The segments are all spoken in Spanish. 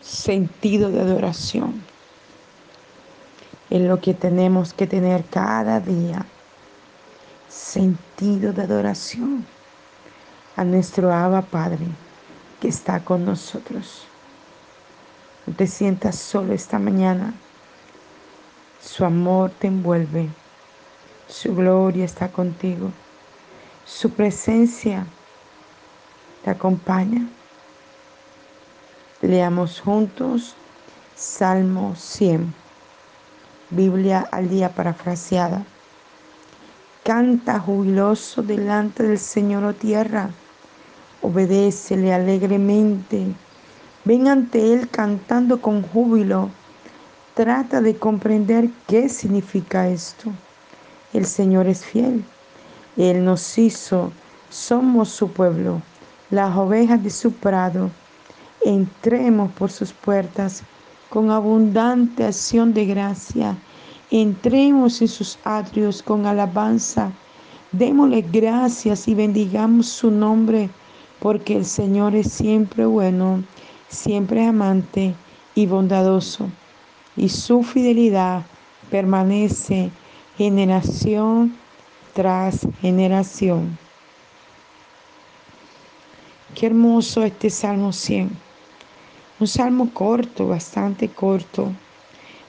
sentido de adoración. Es lo que tenemos que tener cada día. Sentido de adoración a nuestro Abba Padre que está con nosotros. No te sientas solo esta mañana. Su amor te envuelve. Su gloria está contigo. Su presencia te acompaña. Leamos juntos Salmo 100, Biblia al día parafraseada. Canta jubiloso delante del Señor, o oh tierra, obedécele alegremente. Ven ante Él cantando con júbilo. Trata de comprender qué significa esto. El Señor es fiel. Él nos hizo, somos su pueblo, las ovejas de su prado entremos por sus puertas con abundante acción de gracia. Entremos en sus atrios con alabanza. Démosle gracias y bendigamos su nombre, porque el Señor es siempre bueno, siempre amante y bondadoso, y su fidelidad permanece generación tras generación. Qué hermoso este Salmo 100 un salmo corto, bastante corto,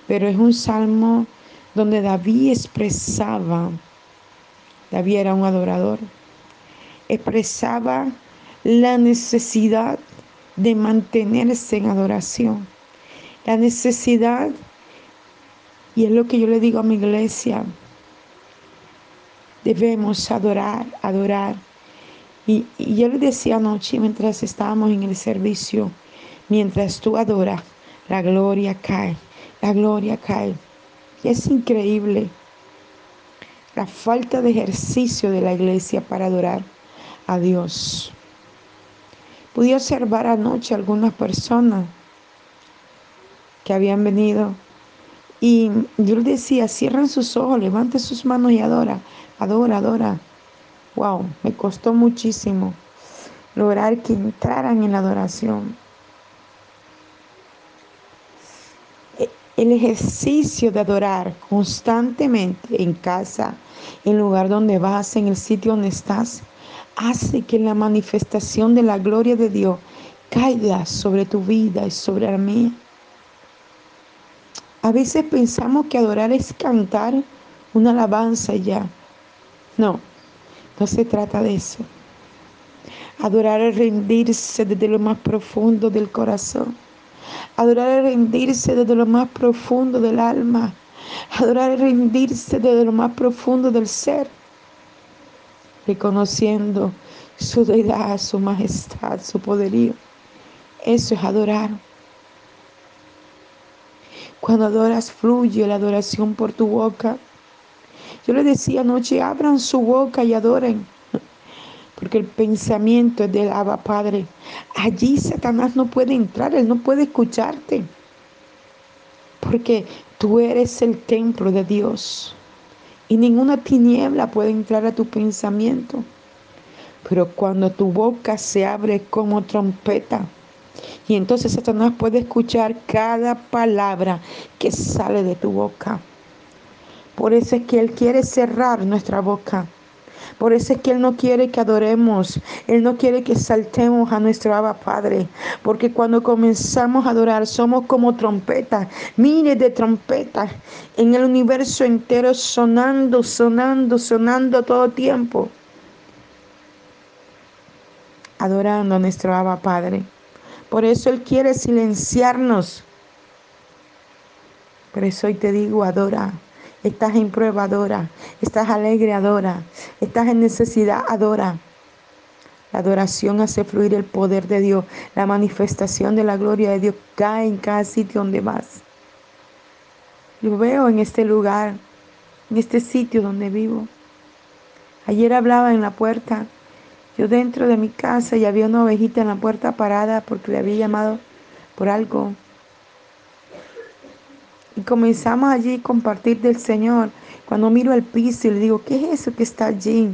pero es un salmo donde David expresaba, David era un adorador, expresaba la necesidad de mantenerse en adoración, la necesidad, y es lo que yo le digo a mi iglesia, debemos adorar, adorar. Y, yo le decía anoche mientras estábamos en el servicio, Mientras tú adoras, la gloria cae, la gloria cae. Y es increíble la falta de ejercicio de la iglesia para adorar a Dios. Pude observar anoche algunas personas que habían venido y yo les decía, cierren sus ojos, levante sus manos y adora, adora, adora. Wow, me costó muchísimo lograr que entraran en la adoración. El ejercicio de adorar constantemente en casa, en lugar donde vas, en el sitio donde estás, hace que la manifestación de la gloria de Dios caiga sobre tu vida y sobre la mía. A veces pensamos que adorar es cantar una alabanza ya. No, no se trata de eso. Adorar es rendirse desde lo más profundo del corazón Adorar es rendirse desde lo más profundo del alma. Adorar es rendirse desde lo más profundo del ser. Reconociendo su deidad, su majestad, su poderío. Eso es adorar. Cuando adoras, fluye la adoración por tu boca. Yo le decía anoche, abran su boca y adoren porque el pensamiento es del Abba Padre. Allí Satanás no puede entrar, él no puede escucharte, porque tú eres el templo de Dios y ninguna tiniebla puede entrar a tu pensamiento. Pero cuando tu boca se abre como trompeta, y entonces Satanás puede escuchar cada palabra que sale de tu boca. Por eso es que Él quiere cerrar nuestra boca por eso es que Él no quiere que adoremos, Él no quiere que saltemos a nuestro Abba Padre, porque cuando comenzamos a adorar somos como trompetas, miles de trompetas en el universo entero sonando, sonando, sonando todo tiempo. Adorando a nuestro Abba Padre. Por eso Él quiere silenciarnos. Por eso hoy te digo, adora. Estás en prueba, adora. Estás alegre, adora. Estás en necesidad, adora. La adoración hace fluir el poder de Dios. La manifestación de la gloria de Dios cae en cada sitio donde vas. Lo veo en este lugar, en este sitio donde vivo. Ayer hablaba en la puerta. Yo dentro de mi casa y había una ovejita en la puerta parada porque le había llamado por algo. Y comenzamos allí a compartir del Señor. Cuando miro el piso y le digo, ¿qué es eso que está allí?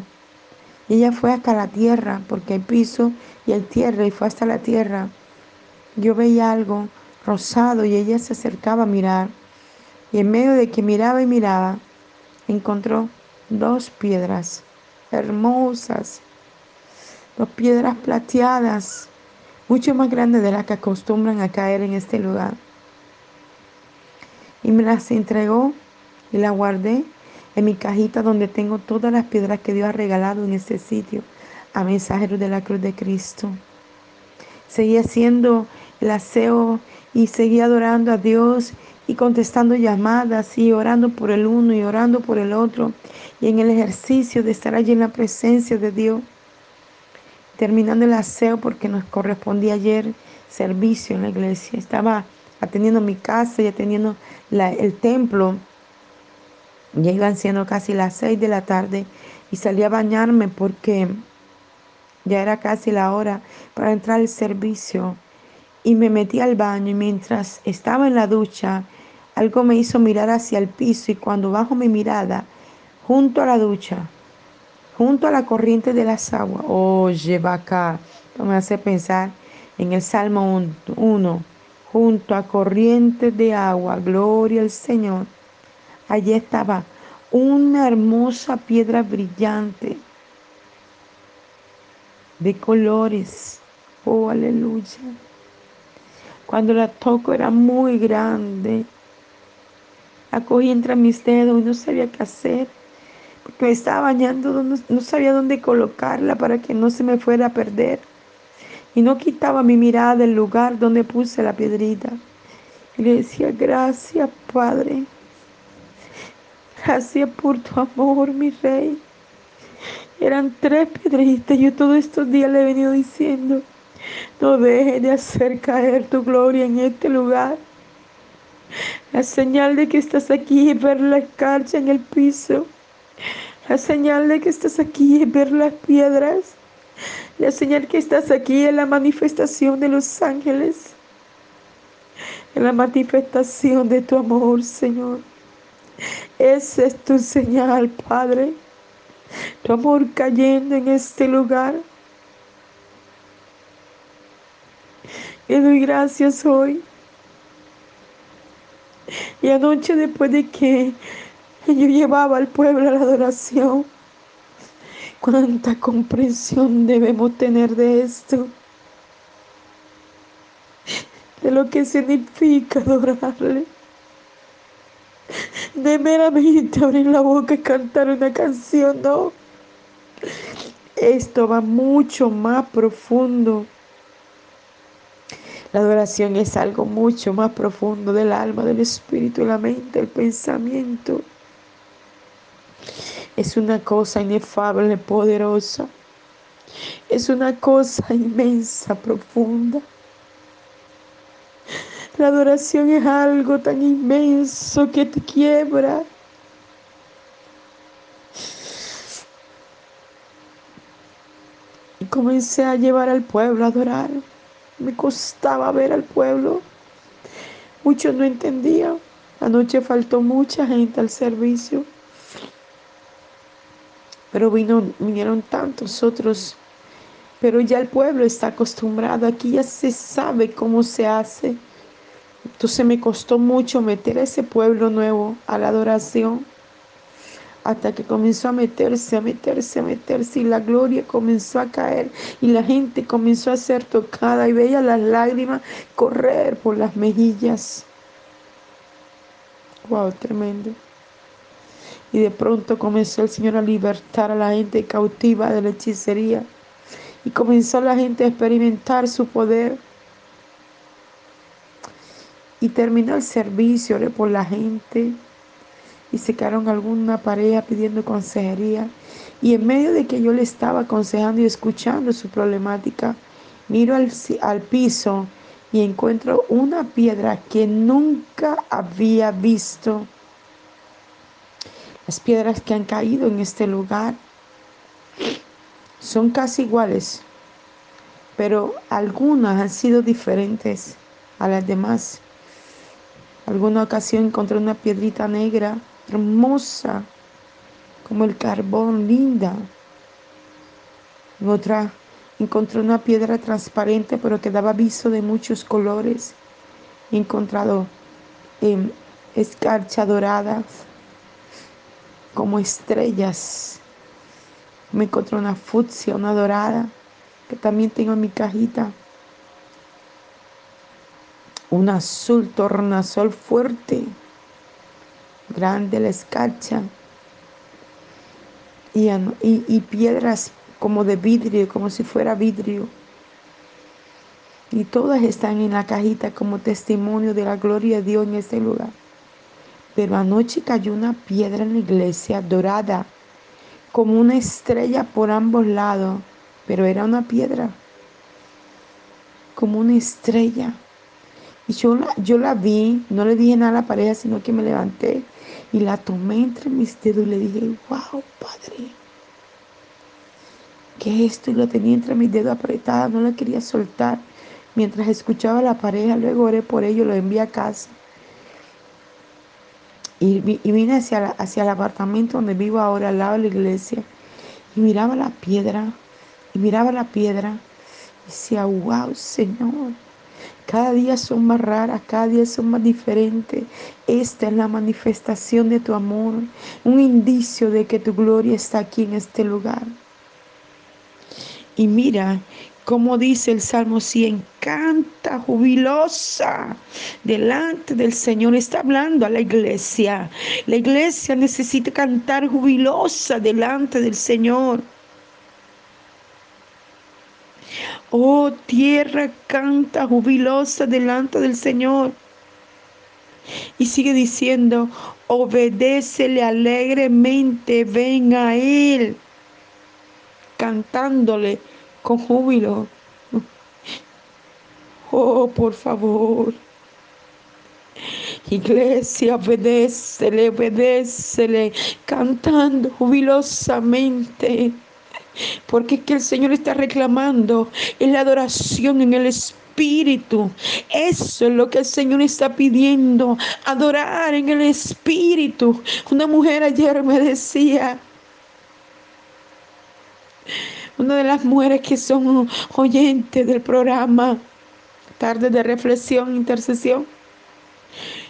Y ella fue hasta la tierra, porque hay piso y hay tierra, y fue hasta la tierra. Yo veía algo rosado y ella se acercaba a mirar. Y en medio de que miraba y miraba, encontró dos piedras hermosas, dos piedras plateadas, mucho más grandes de las que acostumbran a caer en este lugar. Y me las entregó y las guardé en mi cajita donde tengo todas las piedras que Dios ha regalado en este sitio a mensajeros de la cruz de Cristo. Seguí haciendo el aseo y seguí adorando a Dios y contestando llamadas y orando por el uno y orando por el otro y en el ejercicio de estar allí en la presencia de Dios. Terminando el aseo porque nos correspondía ayer servicio en la iglesia. Estaba atendiendo mi casa y atendiendo el templo. Iban siendo casi las seis de la tarde y salí a bañarme porque ya era casi la hora para entrar al servicio. Y me metí al baño y mientras estaba en la ducha, algo me hizo mirar hacia el piso y cuando bajo mi mirada, junto a la ducha, junto a la corriente de las aguas, oye, va acá, me hace pensar en el Salmo 1, junto a corriente de agua, gloria al Señor. Allí estaba una hermosa piedra brillante de colores. Oh, aleluya. Cuando la toco era muy grande. La cogí entre mis dedos y no sabía qué hacer. Porque me estaba bañando, no, sabía dónde colocarla para que no se me fuera a perder. Y no quitaba mi mirada del lugar donde puse la piedrita. Y le decía, gracias Padre. Gracias por tu amor, mi rey. Eran tres piedritas. Yo todos estos días le he venido diciendo, no dejes de hacer caer tu gloria en este lugar. La señal de que estás aquí es ver la escarcha en el piso. La señal de que estás aquí es ver las piedras. La señal que estás aquí es la manifestación de los ángeles. Es la manifestación de tu amor, Señor. Esa es tu señal, Padre. Tu amor cayendo en este lugar. Le doy gracias hoy y anoche después de que yo llevaba al pueblo a la adoración, cuánta comprensión debemos tener de esto, de lo que significa adorarle, de meramente abrir la boca y cantar una canción, no. Esto va mucho más profundo la adoración es algo mucho más profundo del alma, del espíritu, la mente, el pensamiento. Es una cosa inefable, poderosa. Es una cosa inmensa, profunda. La adoración es algo tan inmenso que te quiebra. Y comencé a llevar al pueblo a adorar. Me costaba ver al pueblo. Muchos no entendían. Anoche faltó mucha gente al servicio. Pero vinieron tantos otros. Pero ya el pueblo está acostumbrado. Aquí ya se sabe cómo se hace. Entonces me costó mucho meter a ese pueblo nuevo a la adoración hasta que comenzó a meterse, a meterse, a meterse y la gloria comenzó a caer y la gente comenzó a ser tocada y veía las lágrimas correr por las mejillas. Wow, tremendo. Y de pronto comenzó el Señor a libertar a la gente cautiva de la hechicería. Y comenzó la gente a experimentar su poder. Y terminó el servicio, por la gente y se quedaron alguna pareja pidiendo consejería. Y en medio de que yo le estaba aconsejando y escuchando su problemática, miro al, al piso y encuentro una piedra que nunca había visto. Las piedras que han caído en este lugar son casi iguales, pero algunas han sido diferentes a las demás. Alguna ocasión encontré una piedrita negra hermosa, como el carbón, linda. En otra encontré una piedra transparente, pero que daba viso de muchos colores. he encontrado eh, escarcha doradas como estrellas. Me encontré una fucsia, una dorada, que también tengo en mi cajita. Un azul tornasol fuerte, grande la escarcha. Y, y, y piedras como de vidrio, como si fuera vidrio. Y todas están en la cajita como testimonio de la gloria de Dios en este lugar. Pero anoche cayó una piedra en la iglesia dorada, como una estrella por ambos lados, pero era una piedra, como una estrella. Y yo la, yo la vi, no le dije nada a la pareja, sino que me levanté y la tomé entre mis dedos y le dije, wow, Padre, ¿qué es esto? Y lo tenía entre mis dedos apretada, no la quería soltar. Mientras escuchaba a la pareja, luego oré por ello, lo envié a casa. Y, vine hacia, hacia el apartamento donde vivo ahora, al lado de la iglesia. Y miraba la piedra, y miraba la piedra. Y decía, wow, Señor. Cada día son más raras, cada día son más diferentes. Esta es la manifestación de tu amor, un indicio de que tu gloria está aquí en este lugar. Y mira como dice el Salmo 100, canta jubilosa delante del Señor. Está hablando a la iglesia. La iglesia necesita cantar jubilosa delante del Señor. Oh tierra, canta jubilosa delante del Señor. Y sigue diciendo, obedécele alegremente, ven a Él, cantándole con júbilo. Oh, por favor. Iglesia, obedécele, obedécele, cantando jubilosamente. Porque es que el Señor está reclamando en la adoración en el Espíritu. Eso es lo que el Señor está pidiendo, adorar en el Espíritu. Una mujer ayer me decía, una de las mujeres que son oyentes del programa Tarde de Reflexión, Intercesión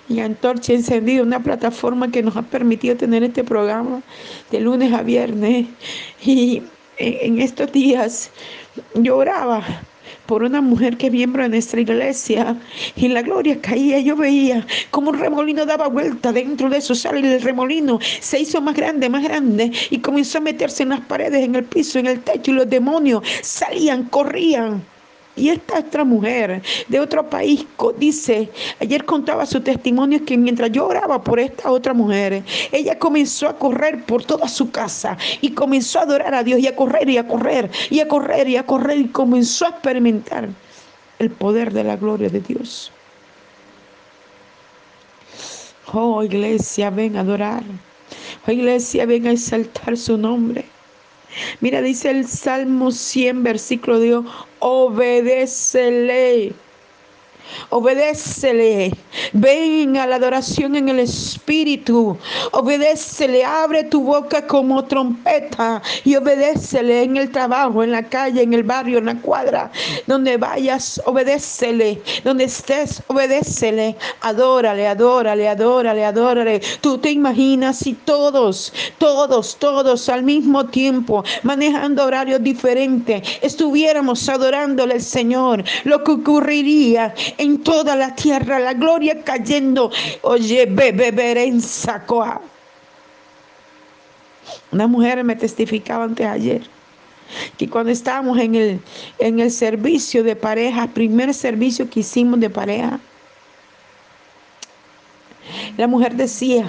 y Antorcha Encendida, una plataforma que nos ha permitido tener este programa de lunes a viernes. Y en estos días lloraba por una mujer que es miembro de nuestra iglesia y la gloria caía. Yo veía como un remolino daba vuelta dentro de su sala el remolino se hizo más grande, más grande y comenzó a meterse en las paredes, en el piso, en el techo y los demonios salían, corrían. Y esta otra mujer de otro país dice, ayer contaba su testimonio que mientras yo oraba por esta otra mujer, ella comenzó a correr por toda su casa y comenzó a adorar a Dios y a correr y a correr y a correr y a correr y comenzó a experimentar el poder de la gloria de Dios. Oh iglesia, ven a adorar. Oh iglesia, ven a exaltar su nombre. Mira, dice el Salmo 100, versículo Dios, obedécele Obedécele. Ven a la adoración en el Espíritu. Obedécele. Abre tu boca como trompeta y obedécele en el trabajo, en la calle, en el barrio, en la cuadra. Donde vayas, obedécele. Donde estés, obedécele. Adórale, adórale, adórale, adórale. Tú te imaginas si todos, todos, todos al mismo tiempo, manejando horarios diferentes, estuviéramos adorándole al Señor. Lo que ocurriría en toda la tierra, la gloria cayendo. Oye, bebe, en Sacoa. Una mujer me testificaba antes ayer que cuando estábamos en el, en el servicio de pareja, primer servicio que hicimos de pareja, la mujer decía,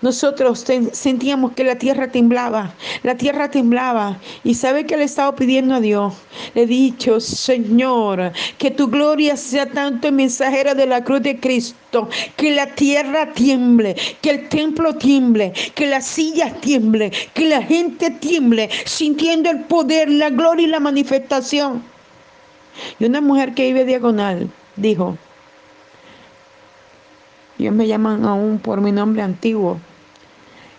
nosotros sentíamos que la tierra temblaba, la tierra temblaba. ¿Y sabe que le estaba pidiendo a Dios? Le he dicho, Señor, que tu gloria sea tanto mensajera de la cruz de Cristo, que la tierra tiemble, que el templo tiemble, que las sillas tiemblen, que la gente tiemble, sintiendo el poder, la gloria y la manifestación. Y una mujer que vive diagonal dijo, ellos me llaman aún por mi nombre antiguo.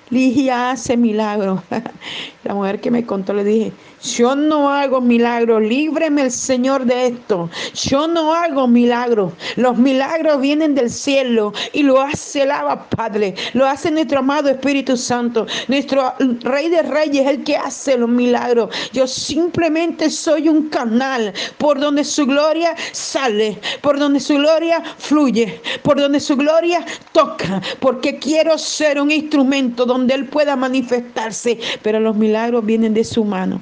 Ligia hace milagros. La mujer que me contó le dije, yo no hago milagros, líbreme el Señor de esto. Yo no hago milagros. Los milagros vienen del cielo y lo hace el Abba Padre, lo hace nuestro amado Espíritu Santo. Nuestro Rey de Reyes es el que hace los milagros. Yo simplemente soy un canal por donde su gloria sale, por donde su gloria fluye, por donde su gloria toca, porque quiero ser un instrumento donde Él pueda manifestarse, pero los milagros vienen de su mano.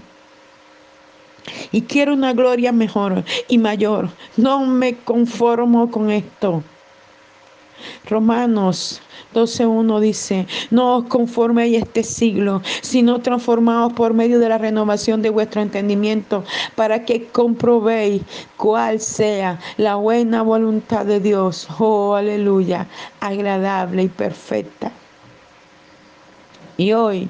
Y quiero una gloria mejor y mayor. No me conformo con esto. Romanos 12.1 dice, no os conforméis este siglo, sino transformaos por medio de la renovación de vuestro entendimiento, para que comprobéis cuál sea la buena voluntad de Dios, oh aleluya, agradable y perfecta. Y hoy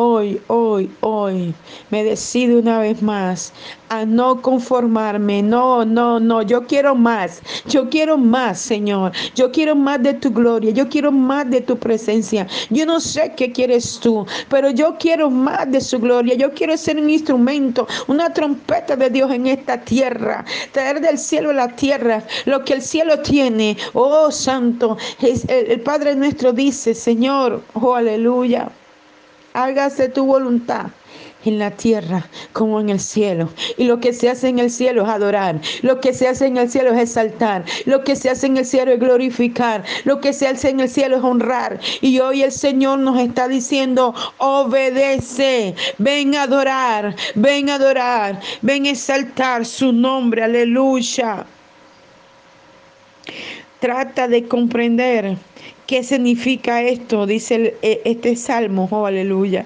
hoy, hoy, hoy me decido una vez más a no conformarme. No, no, no. Yo quiero más. Yo quiero más, Señor. Yo quiero más de tu gloria. Yo quiero más de tu presencia. Yo no sé qué quieres tú, pero yo quiero más de su gloria. Yo quiero ser un instrumento, una trompeta de Dios en esta tierra. Traer del cielo a la tierra lo que el cielo tiene. Oh, Santo. El Padre nuestro dice, Señor, oh, aleluya hágase tu voluntad en la tierra como en el cielo. Y lo que se hace en el cielo es adorar. Lo que se hace en el cielo es exaltar. Lo que se hace en el cielo es glorificar. Lo que se hace en el cielo es honrar. Y hoy el Señor nos está diciendo, obedece, ven a adorar, ven a adorar, ven a exaltar su nombre. Aleluya. Trata de comprender qué significa esto, dice e, este salmo, oh aleluya.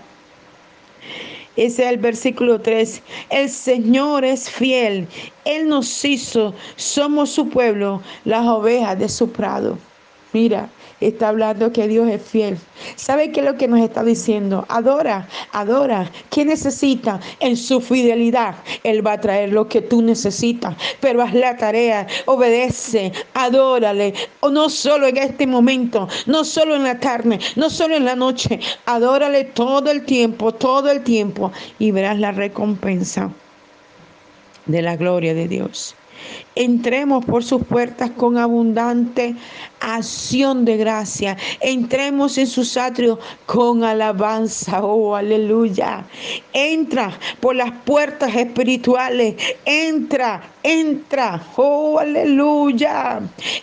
Ese es el versículo 3. El Señor es fiel. Él nos hizo, somos su pueblo, las ovejas de su prado. Mira, está hablando que Dios es fiel. ¿Sabe qué es lo que nos está diciendo? Adora, adora. ¿Qué necesita? En su fidelidad, Él va a traer lo que tú necesitas. Pero haz la tarea, obedece, adórale. O no solo en este momento, no solo en la tarde, no solo en la noche. Adórale todo el tiempo, todo el tiempo. Y verás la recompensa de la gloria de Dios. Entremos por sus puertas con abundante acción de gracia. Entremos en sus atrios con alabanza. Oh, aleluya. Entra por las puertas espirituales. Entra, entra. Oh, aleluya.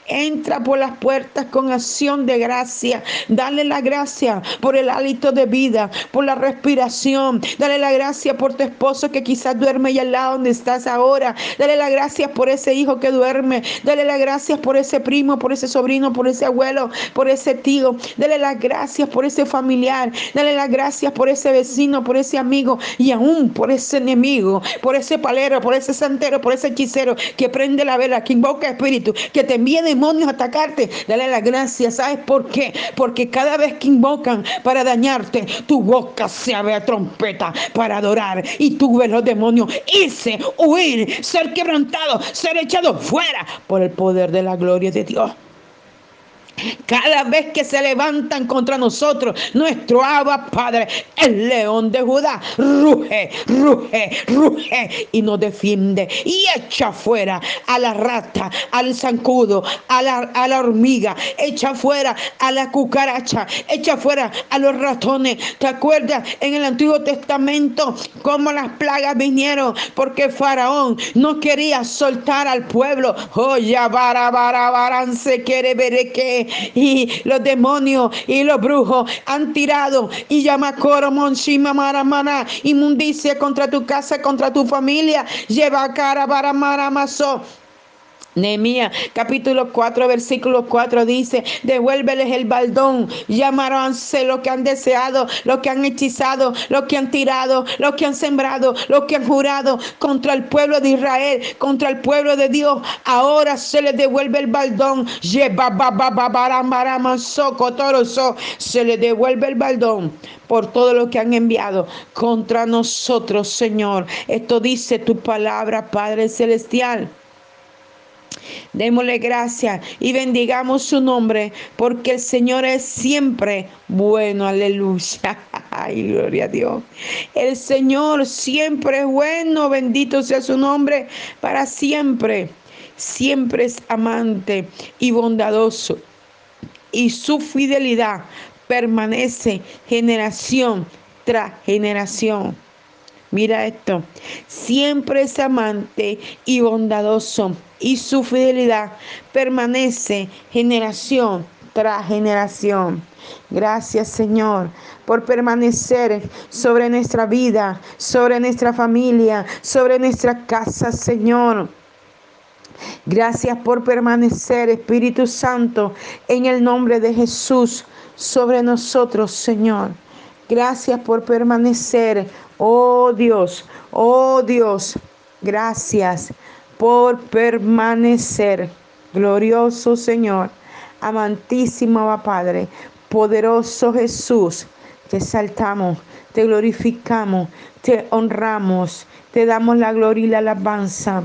Entra por las puertas con acción de gracia. Dale la gracia por el hálito de vida, por la respiración. Dale la gracia por tu esposo que quizás duerme allá al lado donde estás ahora. Dale la gracia por ese hijo que duerme. Dale las gracias por ese primo, por ese sobrino, por ese abuelo, por ese tío. Dale las gracias por ese familiar. Dale las gracias por ese vecino, por ese amigo y aún por ese enemigo, por ese palero, por ese santero, por ese hechicero que prende la vela, que invoca espíritu, que te envía demonios a atacarte. Dale las gracias. ¿Sabes por qué? Porque cada vez que invocan para dañarte, tu boca se abre a trompeta para adorar y tú ves los demonios irse, huir, ser quebrantado, ser echado fuera por el poder de la gloria de Dios. Cada vez que se levantan contra nosotros, nuestro Abba Padre, el león de Judá, ruge, ruge, ruge y nos defiende y echa fuera a la rata, al zancudo, a la, a la hormiga, echa fuera a la cucaracha, echa fuera a los ratones. ¿Te acuerdas en el Antiguo Testamento cómo las plagas vinieron? Porque Faraón no quería soltar al pueblo. Oh, bara, se quiere ver que y los demonios y los brujos han tirado y llama coro monshima maramana inmundicia contra tu casa, contra tu familia. Lleva cara para maramazo Nehemías capítulo 4 versículo 4 dice, devuélveles el baldón, llamaránse lo que han deseado, lo que han hechizado, lo que han tirado, lo que han sembrado, lo que han jurado contra el pueblo de Israel, contra el pueblo de Dios. Ahora se les devuelve el baldón, se les devuelve el baldón por todo lo que han enviado contra nosotros, Señor. Esto dice tu palabra, Padre Celestial. Démosle gracias y bendigamos su nombre, porque el Señor es siempre bueno. Aleluya. Ay, gloria a Dios. El Señor siempre es bueno. Bendito sea su nombre para siempre. Siempre es amante y bondadoso. Y su fidelidad permanece generación tras generación. Mira esto, siempre es amante y bondadoso y su fidelidad permanece generación tras generación. Gracias Señor por permanecer sobre nuestra vida, sobre nuestra familia, sobre nuestra casa, Señor. Gracias por permanecer, Espíritu Santo, en el nombre de Jesús, sobre nosotros, Señor. Gracias por permanecer, oh Dios, oh Dios. Gracias por permanecer. Glorioso Señor, amantísimo Padre, poderoso Jesús, te exaltamos, te glorificamos, te honramos, te damos la gloria y la alabanza.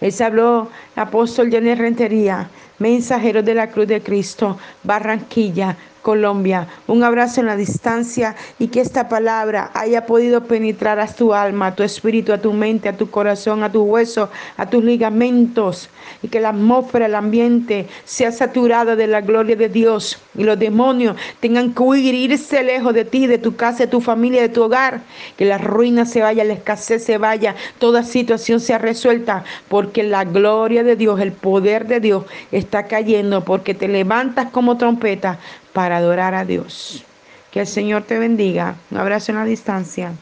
Les habló el apóstol Jenny Rentería, mensajero de la Cruz de Cristo, Barranquilla, Colombia. Un abrazo en la distancia y que esta palabra haya podido penetrar a tu alma, a tu espíritu, a tu mente, a tu corazón, a tu hueso, a tus ligamentos y que la atmósfera, el ambiente sea saturada de la gloria de Dios y los demonios tengan que huir, irse lejos de ti, de tu casa, de tu familia, de tu hogar. Que la ruina se vaya, la escasez se vaya, toda situación sea resuelta porque la gloria de Dios, el poder de Dios está cayendo porque te levantas como trompeta para adorar a Dios. Que el Señor te bendiga. Un abrazo en la distancia.